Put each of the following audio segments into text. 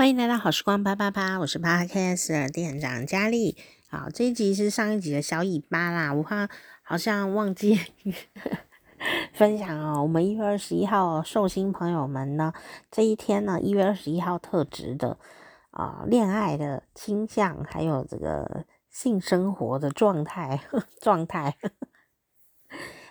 欢迎来到好时光八八八，我是 Podcast 店长佳丽。好，这一集是上一集的小尾巴啦，我怕好像忘记 分享哦。我们一月二十一号寿星朋友们呢，这一天呢，一月二十一号特值的啊，恋爱的倾向，还有这个性生活的状态 状态。呵呵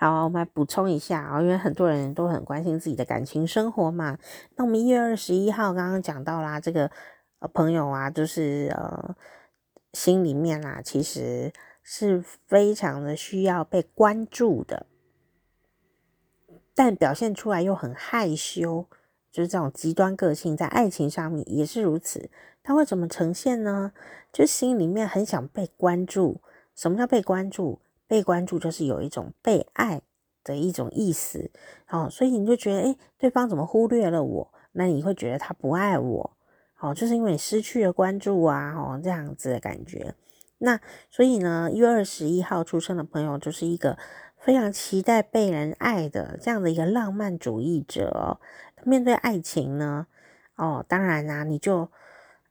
好，我们来补充一下啊，因为很多人都很关心自己的感情生活嘛。那我们一月二十一号刚刚讲到啦，这个呃朋友啊，就是呃心里面啊，其实是非常的需要被关注的，但表现出来又很害羞，就是这种极端个性，在爱情上面也是如此。他会怎么呈现呢？就心里面很想被关注。什么叫被关注？被关注就是有一种被爱的一种意思，哦，所以你就觉得，诶，对方怎么忽略了我？那你会觉得他不爱我，哦，就是因为你失去了关注啊，哦，这样子的感觉。那所以呢，一月二十一号出生的朋友就是一个非常期待被人爱的这样的一个浪漫主义者。面对爱情呢，哦，当然啦，你就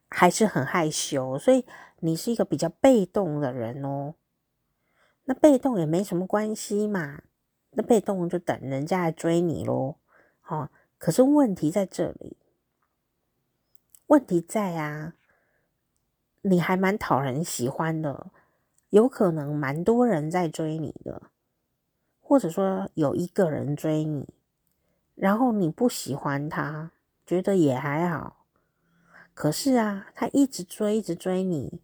还是很害羞，所以你是一个比较被动的人哦。那被动也没什么关系嘛，那被动就等人家来追你咯。哦，可是问题在这里，问题在啊，你还蛮讨人喜欢的，有可能蛮多人在追你的，或者说有一个人追你，然后你不喜欢他，觉得也还好，可是啊，他一直追，一直追你，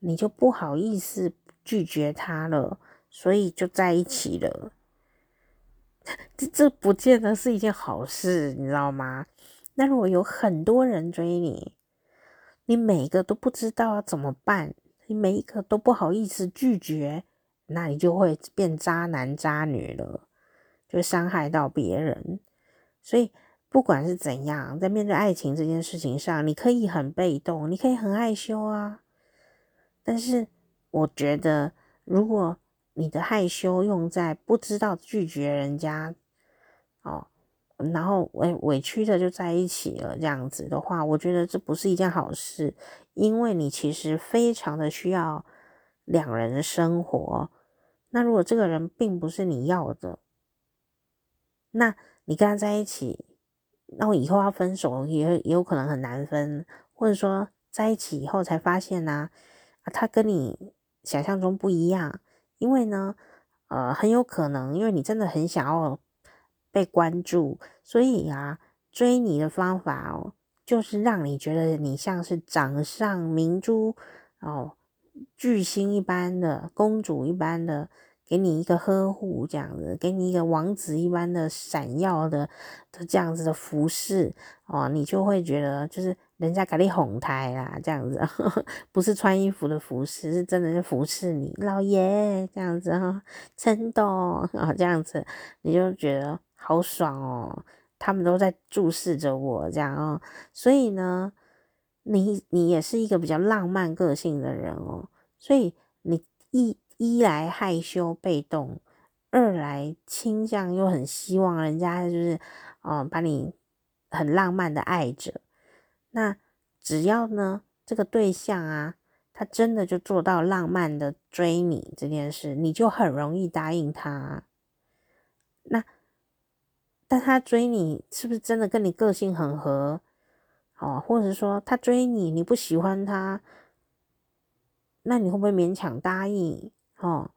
你就不好意思。拒绝他了，所以就在一起了。这这不见得是一件好事，你知道吗？那如果有很多人追你，你每一个都不知道要怎么办，你每一个都不好意思拒绝，那你就会变渣男渣女了，就伤害到别人。所以不管是怎样，在面对爱情这件事情上，你可以很被动，你可以很害羞啊，但是。我觉得，如果你的害羞用在不知道拒绝人家，哦，然后委委屈的就在一起了，这样子的话，我觉得这不是一件好事，因为你其实非常的需要两人的生活。那如果这个人并不是你要的，那你跟他在一起，那我以后要分手也也有可能很难分，或者说在一起以后才发现呢，啊，他跟你。想象中不一样，因为呢，呃，很有可能，因为你真的很想要被关注，所以啊，追你的方法哦，就是让你觉得你像是掌上明珠哦，巨星一般的公主一般的，给你一个呵护这样子，给你一个王子一般的闪耀的的这样子的服饰哦，你就会觉得就是。人家给你哄抬啦，这样子呵呵，不是穿衣服的服饰，是真的是服侍你，老爷这样子哈，真的啊，这样子你就觉得好爽哦，他们都在注视着我这样哦，所以呢，你你也是一个比较浪漫个性的人哦，所以你一一来害羞被动，二来倾向又很希望人家就是哦把你很浪漫的爱着。那只要呢，这个对象啊，他真的就做到浪漫的追你这件事，你就很容易答应他。那，但他追你是不是真的跟你个性很合？哦，或者说他追你，你不喜欢他，那你会不会勉强答应？哦，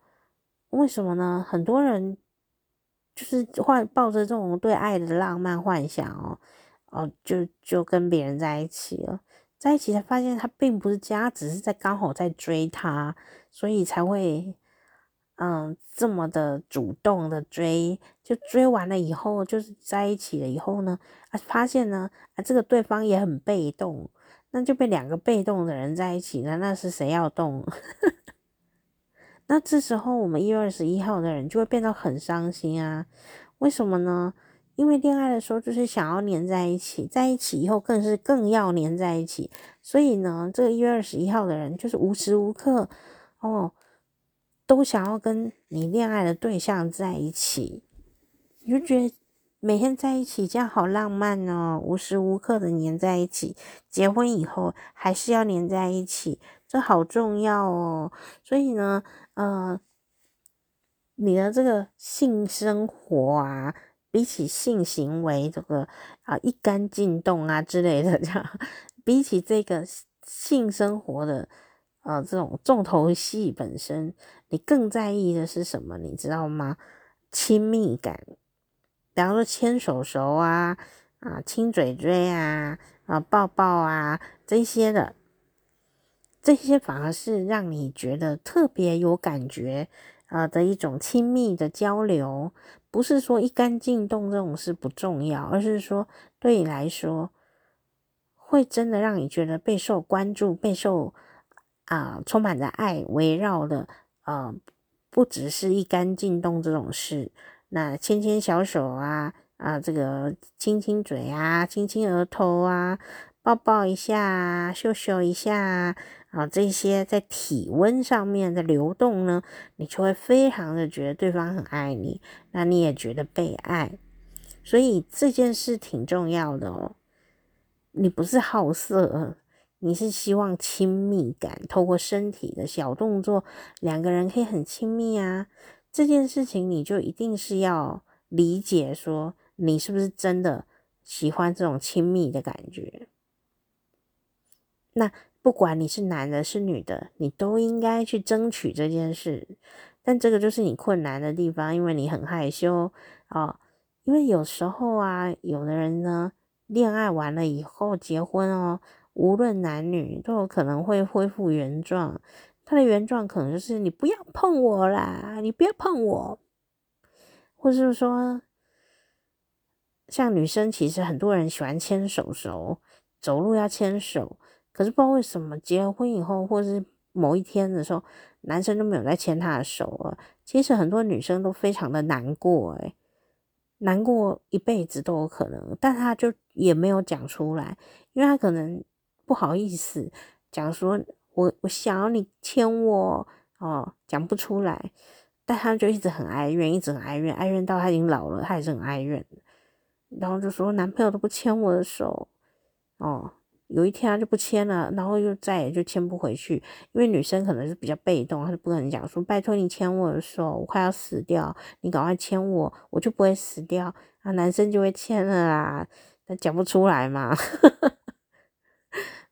为什么呢？很多人就是怀抱着这种对爱的浪漫幻想哦。哦，就就跟别人在一起了，在一起才发现他并不是家，只是在刚好在追他，所以才会嗯这么的主动的追，就追完了以后，就是在一起了以后呢，啊发现呢啊这个对方也很被动，那就被两个被动的人在一起了，那是谁要动？那这时候我们一月二十一号的人就会变得很伤心啊，为什么呢？因为恋爱的时候就是想要黏在一起，在一起以后更是更要黏在一起，所以呢，这个一月二十一号的人就是无时无刻哦都想要跟你恋爱的对象在一起，你就觉得每天在一起，这样好浪漫哦，无时无刻的黏在一起。结婚以后还是要黏在一起，这好重要哦。所以呢，呃，你的这个性生活啊，比起性行为这个啊一杆进洞啊之类的，这样比起这个性生活的。呃，这种重头戏本身，你更在意的是什么？你知道吗？亲密感，比方说牵手手啊，啊，亲嘴嘴啊，啊，抱抱啊，这些的，这些反而是让你觉得特别有感觉啊的一种亲密的交流。不是说一杆进洞这种事不重要，而是说对你来说，会真的让你觉得备受关注，备受。啊，充满着爱围绕的，呃，不只是一杆进洞这种事，那牵牵小手啊，啊，这个亲亲嘴啊，亲亲额头啊，抱抱一下啊，秀秀一下，啊，这些在体温上面的流动呢，你就会非常的觉得对方很爱你，那你也觉得被爱，所以这件事挺重要的哦，你不是好色。你是希望亲密感，透过身体的小动作，两个人可以很亲密啊。这件事情你就一定是要理解，说你是不是真的喜欢这种亲密的感觉。那不管你是男的，是女的，你都应该去争取这件事。但这个就是你困难的地方，因为你很害羞啊、哦。因为有时候啊，有的人呢，恋爱完了以后结婚哦。无论男女都有可能会恢复原状，他的原状可能就是你不要碰我啦，你不要碰我，或是说，像女生其实很多人喜欢牵手手，走路要牵手，可是不知道为什么结了婚以后，或是某一天的时候，男生都没有再牵她的手了。其实很多女生都非常的难过，诶，难过一辈子都有可能，但他就也没有讲出来，因为他可能。不好意思，讲说我我想要你牵我哦，讲不出来，但他就一直很哀怨，一直很哀怨，哀怨到他已经老了，他还是很哀怨。然后就说男朋友都不牵我的手哦，有一天他就不牵了，然后又再也就牵不回去，因为女生可能是比较被动，她就不可能讲说拜托你牵我的手，我快要死掉，你赶快牵我，我就不会死掉。啊，男生就会牵了啦，但讲不出来嘛。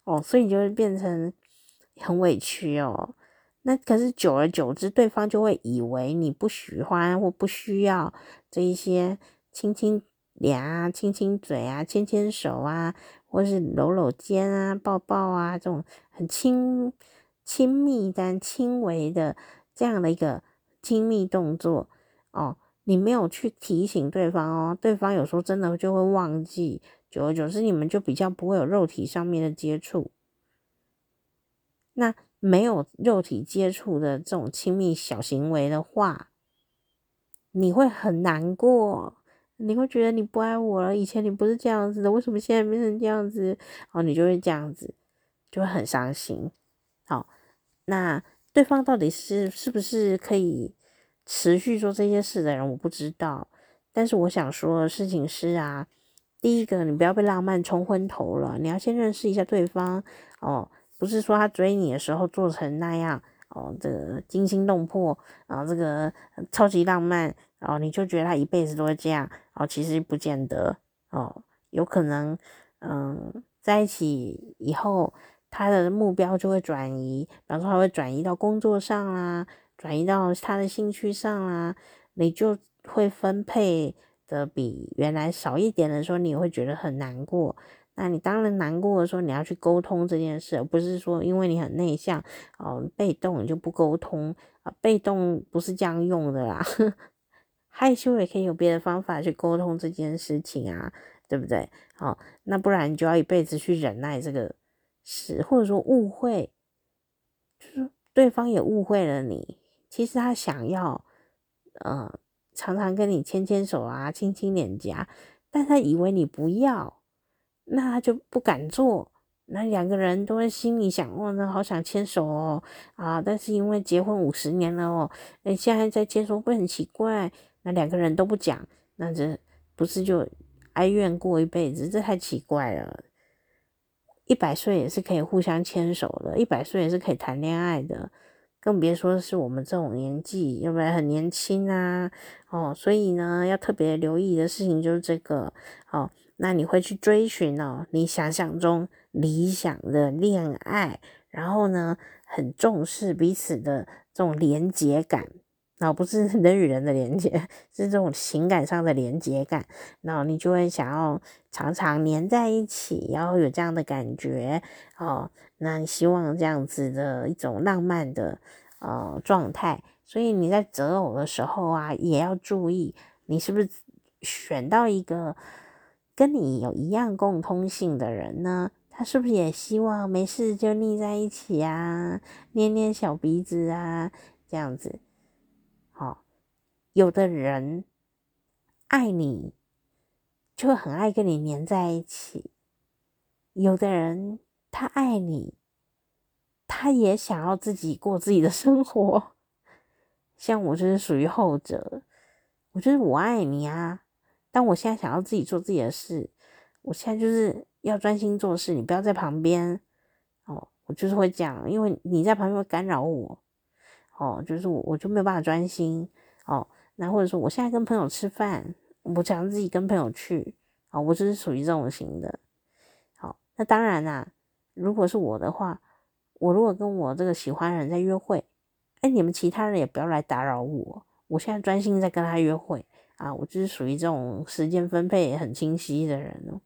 哦，所以你就会变成很委屈哦。那可是久而久之，对方就会以为你不喜欢或不需要这一些亲亲脸啊、亲亲嘴啊、牵牵手啊，或是搂搂肩啊、抱抱啊这种很亲亲密但轻微的这样的一个亲密动作哦。你没有去提醒对方哦，对方有时候真的就会忘记。久而久之，你们就比较不会有肉体上面的接触。那没有肉体接触的这种亲密小行为的话，你会很难过，你会觉得你不爱我了。以前你不是这样子的，为什么现在变成这样子？哦，你就会这样子，就会很伤心。好，那对方到底是是不是可以持续做这些事的人，我不知道。但是我想说的事情是啊。第一个，你不要被浪漫冲昏头了。你要先认识一下对方哦，不是说他追你的时候做成那样哦，这个惊心动魄啊，这个超级浪漫，然后你就觉得他一辈子都会这样哦，其实不见得哦，有可能嗯，在一起以后，他的目标就会转移，比方说他会转移到工作上啦，转移到他的兴趣上啦，你就会分配。的比原来少一点的时候，你会觉得很难过。那你当然难过的时候，你要去沟通这件事，而不是说因为你很内向哦，被动你就不沟通啊。被动不是这样用的啦，害羞也可以有别的方法去沟通这件事情啊，对不对？好，那不然你就要一辈子去忍耐这个事，或者说误会，就是对方也误会了你。其实他想要，呃。常常跟你牵牵手啊，亲亲脸颊，但他以为你不要，那他就不敢做。那两个人都会心里想，哇，那好想牵手哦，啊，但是因为结婚五十年了哦，那现在在牵手会很奇怪。那两个人都不讲，那这不是就哀怨过一辈子，这太奇怪了。一百岁也是可以互相牵手的，一百岁也是可以谈恋爱的，更别说是我们这种年纪，要不然很年轻啊。哦，所以呢，要特别留意的事情就是这个。哦，那你会去追寻哦，你想象中理想的恋爱，然后呢，很重视彼此的这种连接感。然后不是人与人的连接，是这种情感上的连接感。然后你就会想要常常黏在一起，然后有这样的感觉哦。那你希望这样子的一种浪漫的呃状态。所以你在择偶的时候啊，也要注意你是不是选到一个跟你有一样共通性的人呢？他是不是也希望没事就腻在一起啊，捏捏小鼻子啊，这样子。有的人爱你，就很爱跟你黏在一起；有的人他爱你，他也想要自己过自己的生活。像我就是属于后者，我就是我爱你啊，但我现在想要自己做自己的事。我现在就是要专心做事，你不要在旁边哦。我就是会讲，因为你在旁边会干扰我哦，就是我我就没有办法专心哦。那或者说，我现在跟朋友吃饭，我想自己跟朋友去，啊，我就是属于这种型的。好，那当然啦，如果是我的话，我如果跟我这个喜欢的人在约会，哎，你们其他人也不要来打扰我，我现在专心在跟他约会啊，我就是属于这种时间分配很清晰的人哦。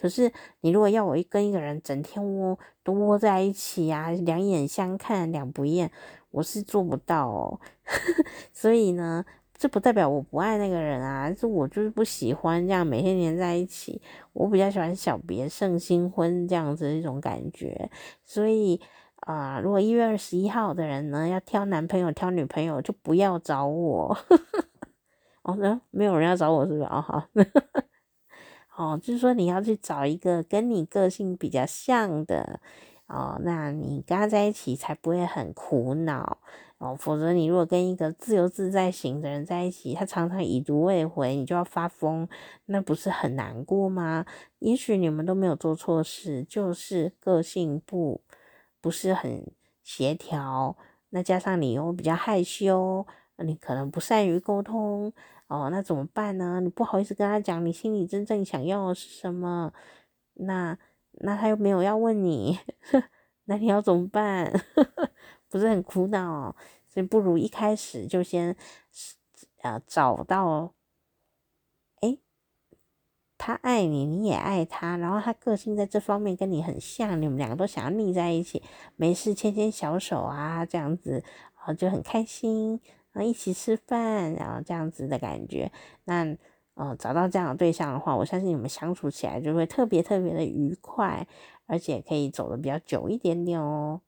可是你如果要我跟一个人整天窝都窝在一起啊，两眼相看两不厌。我是做不到哦，所以呢，这不代表我不爱那个人啊，是我就是不喜欢这样每天黏在一起。我比较喜欢小别胜新婚这样子一种感觉。所以啊、如果一月二十一号的人呢，要挑男朋友挑女朋友，就不要找我。哦，那没有人要找我是吧？哦，好，哦，就是说你要去找一个跟你个性比较像的。哦，那你跟他在一起才不会很苦恼哦。否则，你如果跟一个自由自在型的人在一起，他常常已读未回，你就要发疯，那不是很难过吗？也许你们都没有做错事，就是个性不不是很协调。那加上你又比较害羞，你可能不善于沟通哦。那怎么办呢？你不好意思跟他讲你心里真正想要的是什么？那。那他又没有要问你，那你要怎么办？不是很苦恼，所以不如一开始就先呃找到，诶，他爱你，你也爱他，然后他个性在这方面跟你很像，你们两个都想要腻在一起，没事牵牵小手啊，这样子啊就很开心，那一起吃饭，然后这样子的感觉，那。呃，找到这样的对象的话，我相信你们相处起来就会特别特别的愉快，而且可以走的比较久一点点哦。